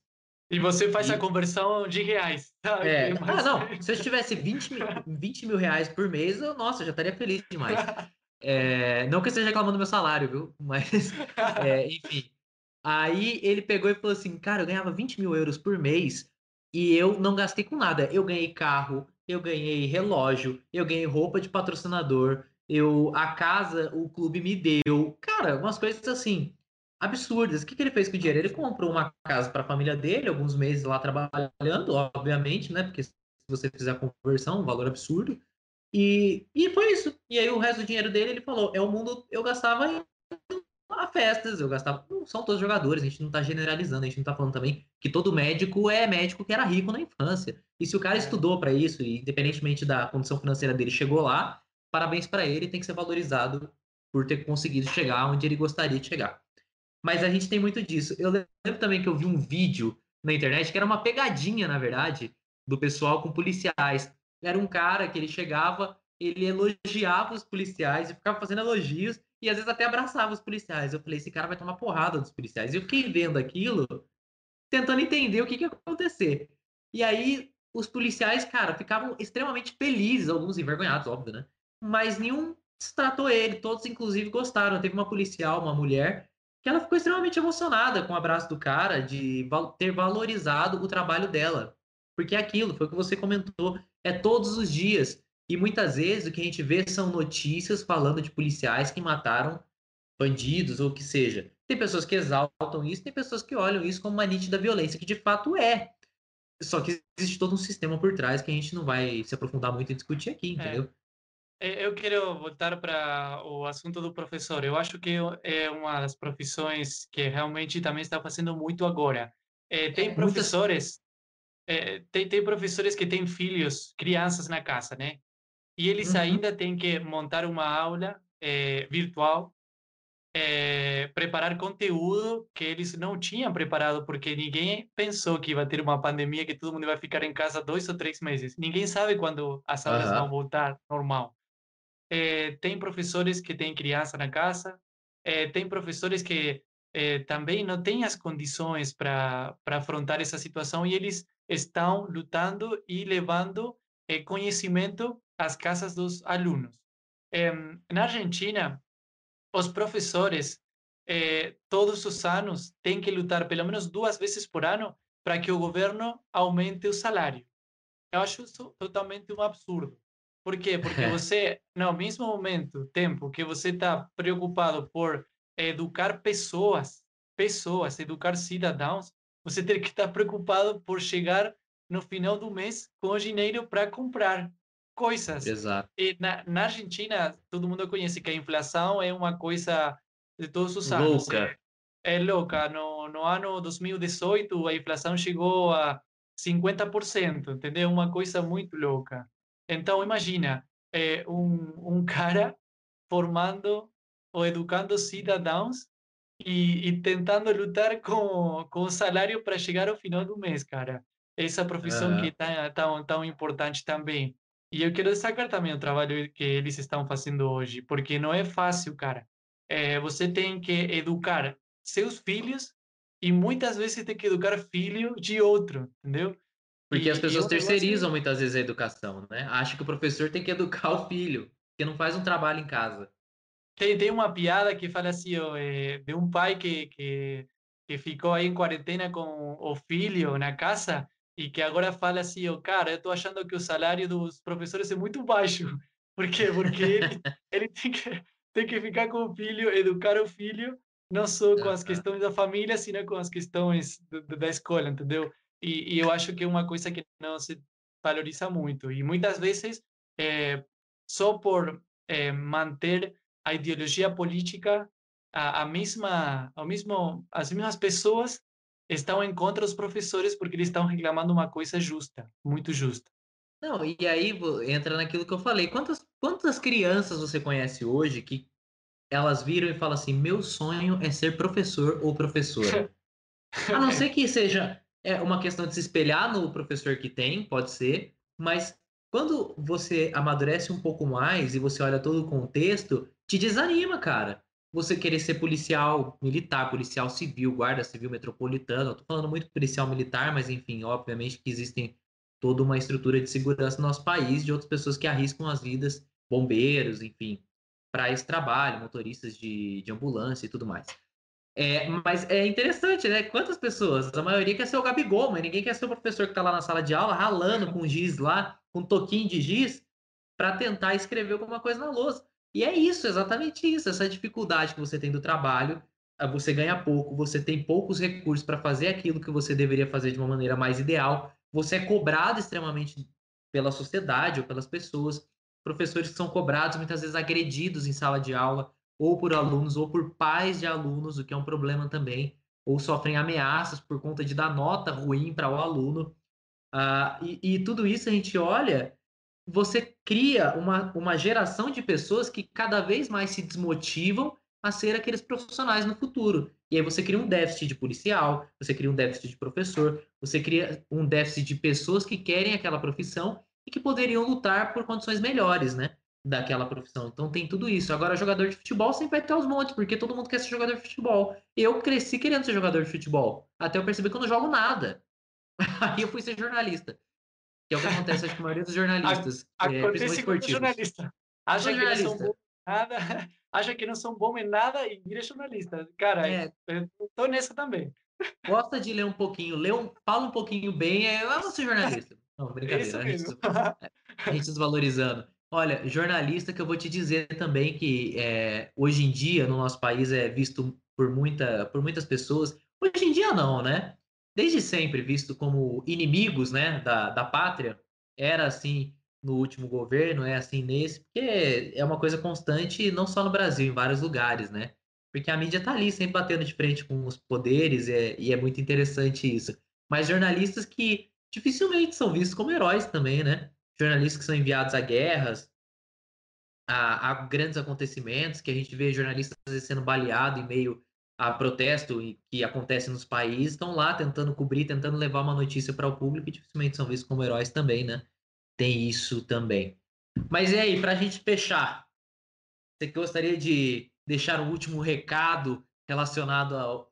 B: E você faz e... a conversão de reais.
A: Tá? É. Ah, não. Se eu tivesse 20 mil, 20 mil reais por mês, eu, nossa, eu já estaria feliz demais. É, não que eu esteja reclamando do meu salário, viu? Mas, é, enfim. Aí ele pegou e falou assim: Cara, eu ganhava 20 mil euros por mês e eu não gastei com nada. Eu ganhei carro, eu ganhei relógio, eu ganhei roupa de patrocinador, eu a casa o clube me deu. Cara, umas coisas assim absurdas. O que, que ele fez com o dinheiro? Ele comprou uma casa para a família dele, alguns meses lá trabalhando, obviamente, né? Porque se você fizer a conversão, um valor absurdo. E, e foi isso. E aí o resto do dinheiro dele, ele falou, é o mundo, eu gastava a festas, eu gastava. Não são todos jogadores, a gente não está generalizando, a gente não está falando também que todo médico é médico que era rico na infância. E se o cara é. estudou para isso, e independentemente da condição financeira dele, chegou lá, parabéns para ele, tem que ser valorizado por ter conseguido chegar onde ele gostaria de chegar. Mas a gente tem muito disso. Eu lembro também que eu vi um vídeo na internet que era uma pegadinha, na verdade, do pessoal com policiais. Era um cara que ele chegava, ele elogiava os policiais e ficava fazendo elogios e às vezes até abraçava os policiais. Eu falei, esse cara vai tomar porrada dos policiais. E eu fiquei vendo aquilo, tentando entender o que, que ia acontecer. E aí, os policiais, cara, ficavam extremamente felizes, alguns envergonhados, óbvio, né? Mas nenhum tratou ele, todos inclusive gostaram. Teve uma policial, uma mulher, que ela ficou extremamente emocionada com o abraço do cara, de ter valorizado o trabalho dela. Porque é aquilo, foi o que você comentou, é todos os dias. E muitas vezes o que a gente vê são notícias falando de policiais que mataram bandidos ou o que seja. Tem pessoas que exaltam isso, tem pessoas que olham isso como uma nítida violência, que de fato é. Só que existe todo um sistema por trás que a gente não vai se aprofundar muito em discutir aqui, é. entendeu?
B: É. Eu quero voltar para o assunto do professor. Eu acho que é uma das profissões que realmente também está fazendo muito agora. É, tem professores, é, tem, tem professores que têm filhos, crianças na casa, né? E eles uhum. ainda têm que montar uma aula é, virtual, preparar conteúdo que eles não tinham preparado, porque ninguém pensou que ia ter uma pandemia, que todo mundo vai ficar em casa dois ou três meses. Ninguém sabe quando as aulas uhum. vão voltar normal é, tem professores que têm criança na casa, é, tem professores que é, também não têm as condições para afrontar essa situação e eles estão lutando e levando conhecimento às casas dos alunos. na Argentina, os professores todos os anos têm que lutar pelo menos duas vezes por ano para que o governo aumente o salário. Eu acho isso totalmente um absurdo. Por quê? Porque você, no mesmo momento, tempo que você está preocupado por educar pessoas, pessoas, educar cidadãos, você tem que estar preocupado por chegar no final do mês com o dinheiro para comprar coisas.
A: Exato.
B: E na, na, Argentina, todo mundo conhece que a inflação é uma coisa de todos os anos.
A: Louca.
B: É, é louca. No, no ano 2018, a inflação chegou a 50%, entendeu? Uma coisa muito louca. Então, imagina é, um, um cara formando ou educando cidadãos e, e, tentando lutar com, com o salário para chegar ao final do mês, cara. Essa profissão uhum. que é tão, tão importante também. E eu quero destacar também o trabalho que eles estão fazendo hoje, porque não é fácil, cara. É, você tem que educar seus filhos e muitas vezes tem que educar filho de outro, entendeu?
A: Porque e, as pessoas terceirizam muitas vezes a educação, né? Acha que o professor tem que educar o filho, que não faz um trabalho em casa.
B: Tem, tem uma piada que fala assim, ó, é, de um pai que, que, que ficou aí em quarentena com o filho na casa e que agora fala assim, ó, cara, eu tô achando que o salário dos professores é muito baixo. Por quê? Porque ele, ele tem, que, tem que ficar com o filho, educar o filho, não só com as questões da família, sino com as questões do, da escola, entendeu? E, e, eu acho que é uma coisa que não se valoriza muito. E muitas vezes, é, só por é, manter a ideologia política, a, a mesma, ao mesmo, as mesmas pessoas estão em contra dos professores porque eles estão reclamando uma coisa justa, muito justa.
A: Não, e aí entra naquilo que eu falei. Quantas, quantas crianças você conhece hoje que elas viram e falam assim: meu sonho é ser professor ou professora? A não ser que seja é, uma questão de se espelhar no professor que tem, pode ser, mas quando você amadurece um pouco mais e você olha todo o contexto, te desanima, cara. Você querer ser policial militar, policial civil, guarda civil metropolitano. Eu tô falando muito policial militar, mas enfim, obviamente que existem toda uma estrutura de segurança no nosso país de outras pessoas que arriscam as vidas, bombeiros, enfim, para esse trabalho, motoristas de, de ambulância e tudo mais. É, mas é interessante, né? Quantas pessoas? A maioria quer ser o Gabigol, mas ninguém quer ser o professor que está lá na sala de aula, ralando com giz lá, com um toquinho de giz, para tentar escrever alguma coisa na lousa. E é isso, exatamente isso, essa dificuldade que você tem do trabalho, você ganha pouco, você tem poucos recursos para fazer aquilo que você deveria fazer de uma maneira mais ideal, você é cobrado extremamente pela sociedade ou pelas pessoas, professores que são cobrados, muitas vezes agredidos em sala de aula, ou por alunos, ou por pais de alunos, o que é um problema também, ou sofrem ameaças por conta de dar nota ruim para o aluno. Uh, e, e, tudo isso a gente olha, você cria uma, uma geração de pessoas que cada vez mais se desmotivam a ser aqueles profissionais no futuro. E aí você cria um déficit de policial, você cria um déficit de professor, você cria um déficit de pessoas que querem aquela profissão e que poderiam lutar por condições melhores, né? Daquela profissão. Então tem tudo isso. Agora, jogador de futebol sempre vai ter os montes, porque todo mundo quer ser jogador de futebol. Eu cresci querendo ser jogador de futebol, até eu perceber que eu não jogo nada. Aí eu fui ser jornalista. Que é o que acontece com a maioria dos jornalistas.
B: Acontece é, com jornalista. Acha que jornalista. são nada, acha que não são bons em nada e vira jornalista. Cara, é. eu tô nessa também.
A: Gosta de ler um pouquinho, lê um, fala um pouquinho bem, é, eu vou ser jornalista. Não, brincadeira. A gente, a gente desvalorizando. Olha, jornalista que eu vou te dizer também que é, hoje em dia no nosso país é visto por, muita, por muitas pessoas. Hoje em dia não, né? Desde sempre visto como inimigos né, da, da pátria. Era assim no último governo, é assim nesse, porque é uma coisa constante não só no Brasil, em vários lugares, né? Porque a mídia tá ali sempre batendo de frente com os poderes é, e é muito interessante isso. Mas jornalistas que dificilmente são vistos como heróis também, né? Jornalistas que são enviados a guerras, a, a grandes acontecimentos, que a gente vê jornalistas sendo baleados em meio a protesto que acontece nos países, estão lá tentando cobrir, tentando levar uma notícia para o público e dificilmente são vistos como heróis também, né? Tem isso também. Mas e aí, para a gente fechar, você gostaria de deixar um último recado relacionado ao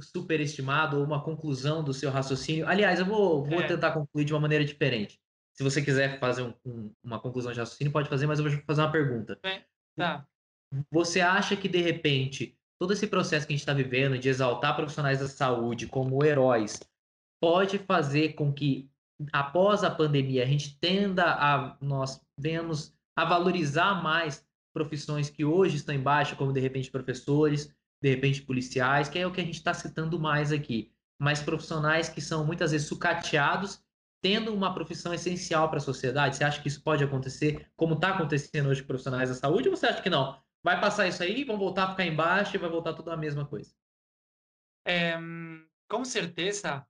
A: superestimado ou uma conclusão do seu raciocínio? Aliás, eu vou, vou é. tentar concluir de uma maneira diferente. Se você quiser fazer um, um, uma conclusão de raciocínio, pode fazer, mas eu vou fazer uma pergunta.
B: É. Tá.
A: Você acha que, de repente, todo esse processo que a gente está vivendo de exaltar profissionais da saúde como heróis pode fazer com que, após a pandemia, a gente tenda a, nós venhamos a valorizar mais profissões que hoje estão em baixa, como, de repente, professores, de repente policiais, que é o que a gente está citando mais aqui, mas profissionais que são muitas vezes sucateados, tendo uma profissão essencial para a sociedade. Você acha que isso pode acontecer, como está acontecendo hoje com profissionais da saúde, ou você acha que não? Vai passar isso aí, vão voltar a ficar embaixo e vai voltar tudo a mesma coisa?
B: É, com certeza,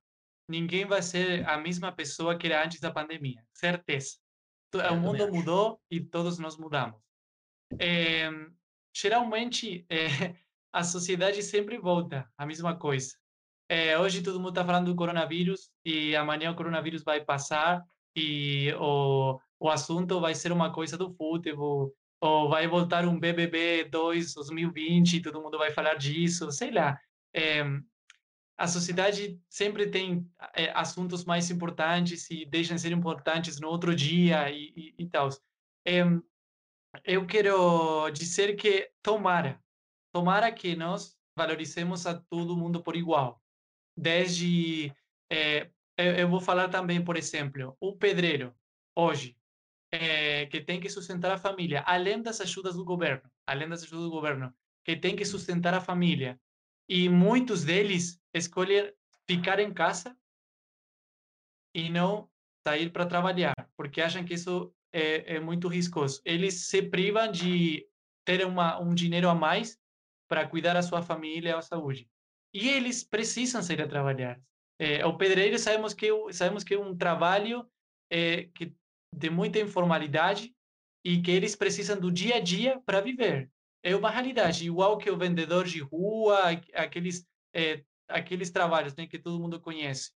B: ninguém vai ser a mesma pessoa que era antes da pandemia. Certeza. o mundo mudou e todos nós mudamos. É, geralmente, é, a sociedade sempre volta a mesma coisa. É, hoje todo mundo está falando do coronavírus e amanhã o coronavírus vai passar e o, o assunto vai ser uma coisa do futebol ou vai voltar um BBB 2 2020 e todo mundo vai falar disso, sei lá. É, a sociedade sempre tem é, assuntos mais importantes e deixam de ser importantes no outro dia e, e, e tal. É, eu quero dizer que tomara tomara que nós valorizemos a todo mundo por igual. Desde, é, eu vou falar também, por exemplo, o pedreiro, hoje, é, que tem que sustentar a família, além das ajudas do governo, além das ajudas do governo, que tem que sustentar a família, e muitos deles escolhem ficar em casa e não sair para trabalhar, porque acham que isso é, é, muito riscoso. Eles se privam de ter uma, um dinheiro a mais para cuidar a sua família e a saúde. e eles precisam sair a trabalhar. É, o pedreiro sabemos que sabemos que é um trabalho é, que de muita informalidade e que eles precisam do dia a dia para viver. É uma realidade, igual que o vendedor de rua, aqueles é, aqueles trabalhos né, que todo mundo conhece.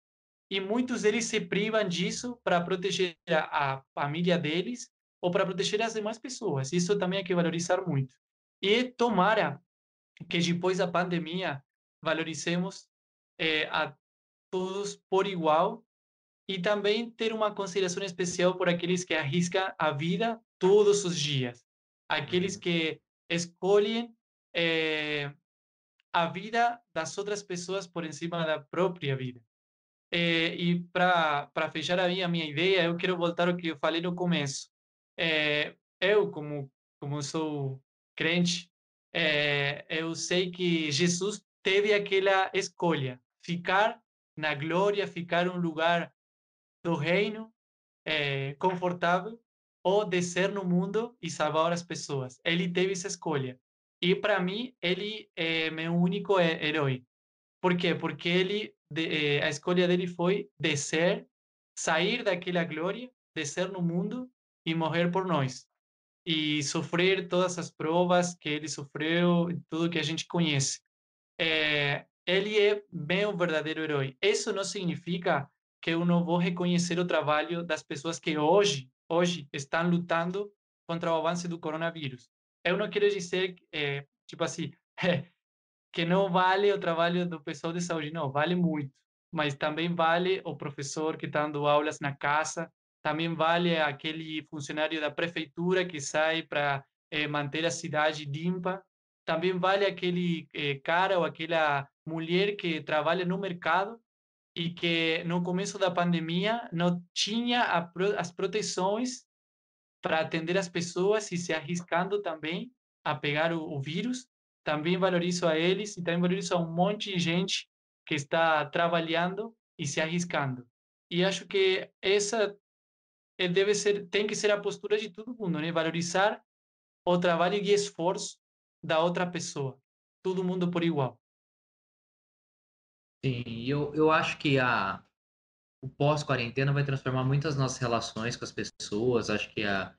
B: E muitos deles se privam disso para proteger a, família deles ou para proteger as demais pessoas. Isso também é que valorizar muito. E tomara que depois da pandemia valorizemos é, a todos por igual e também ter uma consideração especial por aqueles que arriscam a vida todos os dias, aqueles uhum. que escolhem é, a vida das outras pessoas por cima da própria vida. É, e para fechar a minha, ideia, eu quero voltar ao que eu falei no começo. É, eu, como, como sou crente, é, eu sei que Jesus teve aquela escolha, ficar na glória, ficar em um lugar do reino é, confortável ou descer no mundo e salvar as pessoas. Ele teve essa escolha. E para mim, ele é meu único herói. Por quê? Porque ele, de, eh, a escolha dele foi descer, sair daquela glória, descer no mundo e morrer por nós. E sofrer todas as provas que ele sofreu, tudo que a gente conhece. É, ele é meu verdadeiro herói. Isso não significa que eu não vou reconhecer o trabalho das pessoas que hoje, hoje estão lutando contra o avanço do coronavírus. Eu não quero dizer, é, tipo assim, que não vale o trabalho do pessoal de saúde, não, vale muito. Mas também vale o professor que está dando aulas na casa, também vale aquele funcionário da prefeitura que sai para é, manter a cidade limpa, também vale aquele é, cara ou aquela mulher que trabalha no mercado e que no começo da pandemia não tinha a, as proteções para atender as pessoas e se arriscando também a pegar o, o vírus. Também valorizo a eles e também valorizo a um monte de gente que está trabalhando e se arriscando. E acho que essa eh, deve ser, tem que ser a postura de todo mundo, né? Valorizar o trabalho e esforço da outra pessoa. Todo mundo por igual.
A: Sim, eu, eu acho que a, o pós-quarentena vai transformar muitas nossas relações com as pessoas, acho que a,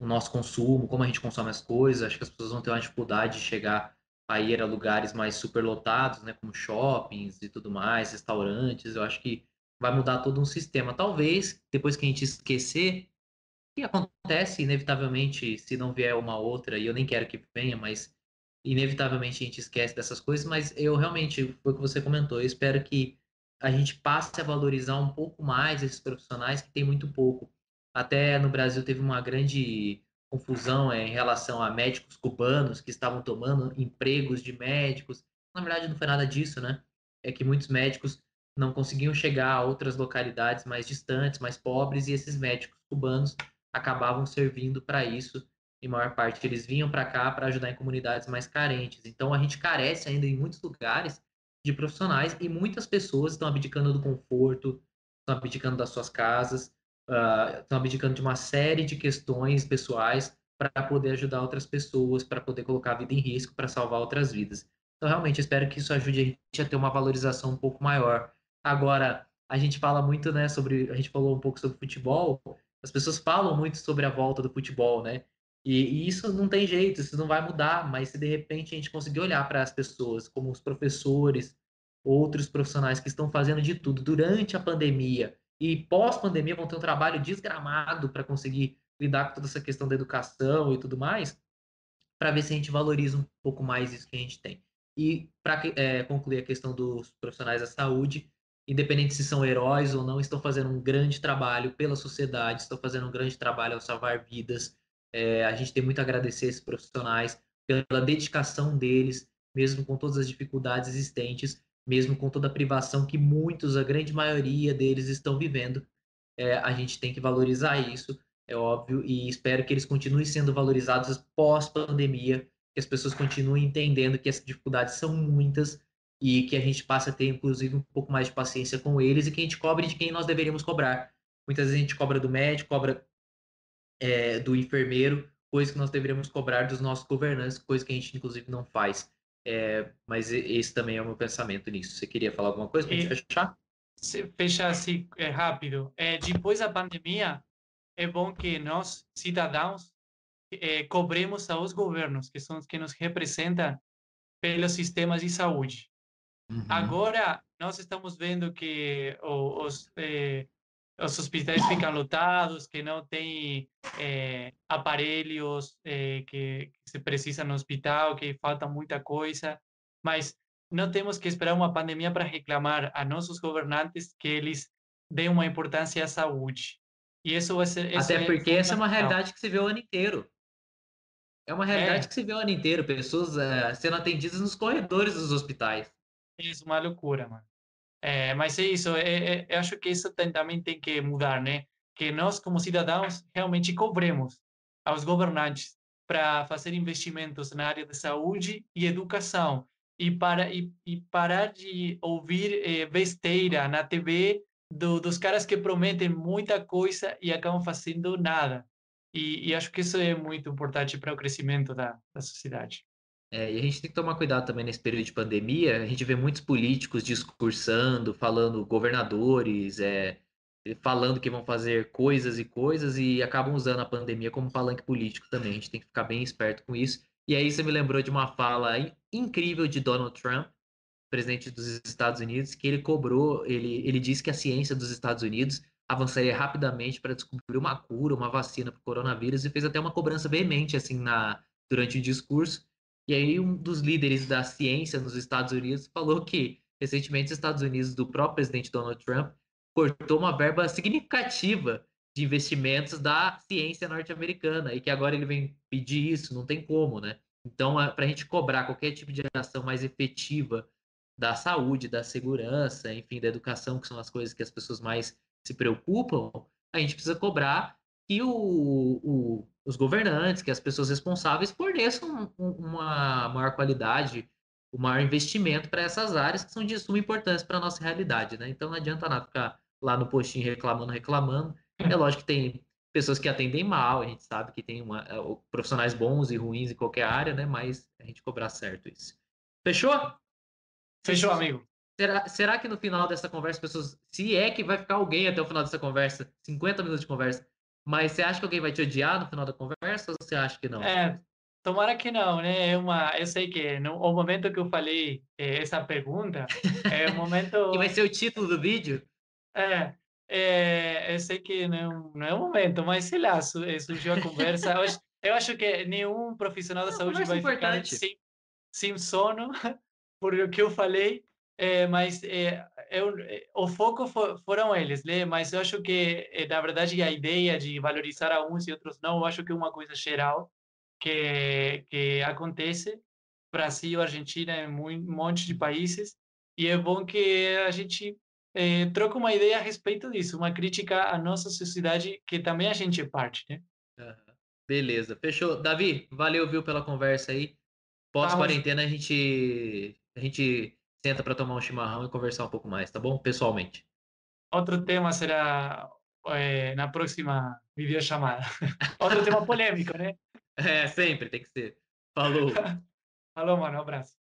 A: o nosso consumo, como a gente consome as coisas, acho que as pessoas vão ter uma dificuldade de chegar a ir a lugares mais superlotados, né, como shoppings e tudo mais, restaurantes, eu acho que vai mudar todo um sistema. Talvez, depois que a gente esquecer, que acontece inevitavelmente, se não vier uma outra, e eu nem quero que venha, mas inevitavelmente a gente esquece dessas coisas, mas eu realmente, foi o que você comentou, eu espero que a gente passe a valorizar um pouco mais esses profissionais que tem muito pouco. Até no Brasil teve uma grande confusão é, em relação a médicos cubanos que estavam tomando empregos de médicos. Na verdade, não foi nada disso, né? É que muitos médicos não conseguiam chegar a outras localidades mais distantes, mais pobres, e esses médicos cubanos acabavam servindo para isso. Em maior parte, eles vinham para cá para ajudar em comunidades mais carentes. Então, a gente carece ainda em muitos lugares de profissionais e muitas pessoas estão abdicando do conforto, estão abdicando das suas casas, uh, estão abdicando de uma série de questões pessoais para poder ajudar outras pessoas, para poder colocar a vida em risco, para salvar outras vidas. Então, realmente, espero que isso ajude a gente a ter uma valorização um pouco maior. Agora, a gente fala muito, né, sobre, a gente falou um pouco sobre futebol, as pessoas falam muito sobre a volta do futebol, né? E, e, isso não tem jeito, isso não vai mudar, mas se de repente a gente conseguir olhar para as pessoas, como os professores, outros profissionais que estão fazendo de tudo durante a pandemia e pós-pandemia vão ter um trabalho desgramado para conseguir lidar com toda essa questão da educação e tudo mais, para ver se a gente valoriza um pouco mais isso que a gente tem. E para é, concluir a questão dos profissionais da saúde, independente se são heróis ou não, estão fazendo um grande trabalho pela sociedade, estão fazendo um grande trabalho ao salvar vidas, é, a gente tem muito a agradecer esses profissionais pela dedicação deles, mesmo com todas as dificuldades existentes, mesmo com toda a privação que muitos, a grande maioria deles estão vivendo. É, a gente tem que valorizar isso, é óbvio, e espero que eles continuem sendo valorizados pós-pandemia, que as pessoas continuem entendendo que as dificuldades são muitas e que a gente passe a ter, inclusive, um pouco mais de paciência com eles e que a gente cobre de quem nós deveríamos cobrar. Muitas vezes a gente cobra do médico, cobra é, do enfermeiro, coisa que nós deveríamos cobrar dos nossos governantes, coisa que a gente inclusive não faz. É, mas esse também é o meu pensamento nisso. Você queria falar alguma coisa para gente fechar?
B: Fechar assim é, rápido. É, depois da pandemia, é bom que nós, cidadãos, é, cobremos aos governos, que são os que nos representam, pelos sistemas de saúde. Uhum. Agora, nós estamos vendo que os, eh, os hospitais ficam lotados, que não tem eh, aparelhos eh, que, que, se precisa no hospital, que falta muita coisa, mas não temos que esperar uma pandemia para reclamar a nossos governantes que eles deem uma importância à saúde.
A: E isso vai ser. Isso Até é porque essa é uma realidade que se vê o ano inteiro. É uma realidade é. que se vê o ano inteiro, pessoas uh, sendo atendidas nos corredores dos hospitais.
B: Isso, uma loucura, mano. É, mas é isso, é, é, eu acho que isso tem, também tem que mudar, né? Que nós, como cidadãos, realmente cobremos aos governantes para fazer investimentos na área de saúde e educação e, para, e, e parar de ouvir eh, besteira na TV do, dos caras que prometem muita coisa e acabam fazendo nada. E, e acho que isso é muito importante para o crescimento da, da sociedade.
A: É, e a gente tem que tomar cuidado também nesse período de pandemia. A gente vê muitos políticos discursando, falando, governadores, é, falando que vão fazer coisas e coisas e acabam usando a pandemia como palanque político também. A gente tem que ficar bem esperto com isso. E aí você me lembrou de uma fala incrível de Donald Trump, presidente dos Estados Unidos, que ele cobrou, ele, ele disse que a ciência dos Estados Unidos avançaria rapidamente para descobrir uma cura, uma vacina para o coronavírus e fez até uma cobrança veemente assim na durante o discurso e aí um dos líderes da ciência nos Estados Unidos falou que recentemente os Estados Unidos, do próprio presidente Donald Trump, cortou uma verba significativa de investimentos da ciência norte-americana e que agora ele vem pedir isso, não tem como, né? Então, para a gente cobrar qualquer tipo de ação mais efetiva da saúde, da segurança, enfim, da educação, que são as coisas que as pessoas mais se preocupam, a gente precisa cobrar que o, o, os governantes, que as pessoas responsáveis forneçam uma maior qualidade, um maior investimento para essas áreas que são de suma importância para a nossa realidade, né? Então não adianta nada ficar lá no postinho reclamando, reclamando. É lógico que tem pessoas que atendem mal, a gente sabe que tem uma, é, profissionais bons e ruins em qualquer área, né? Mas a gente cobrar certo isso. Fechou?
B: Fechou, amigo.
A: Será, será que no final dessa conversa, pessoas, se é que vai ficar alguém até o final dessa conversa, 50 minutos de conversa, mas você acha que alguém vai te odiar no final da conversa ou você acha que não?
B: É, tomara que não, né? É uma, eu sei que no o momento que eu falei é, essa pergunta é o momento.
A: que vai ser o título do vídeo?
B: É, é eu sei que não, não é o momento, mas sei lá, eh, surgiu a conversa. eu, acho, eu acho que nenhum profissional da saúde vai importante. ficar sem, sem sono por o que eu falei. É, mas é, eu, o foco for, foram eles, né? Mas eu acho que, na verdade, a ideia de valorizar a uns e outros não, eu acho que é uma coisa geral que, que acontece. Brasil, Argentina, em um monte de países. E é bom que a gente é, troca uma ideia a respeito disso, uma crítica à nossa sociedade, que também a gente é parte, né?
A: Beleza, fechou. Davi, valeu, viu, pela conversa aí. Pós-quarentena, a gente, a gente senta para tomar um chimarrão e conversar um pouco mais, tá bom? Pessoalmente.
B: Outro tema será é, na próxima videochamada. Outro tema polêmico, né?
A: É, sempre tem que ser. Falou.
B: Falou, mano. Um abraço.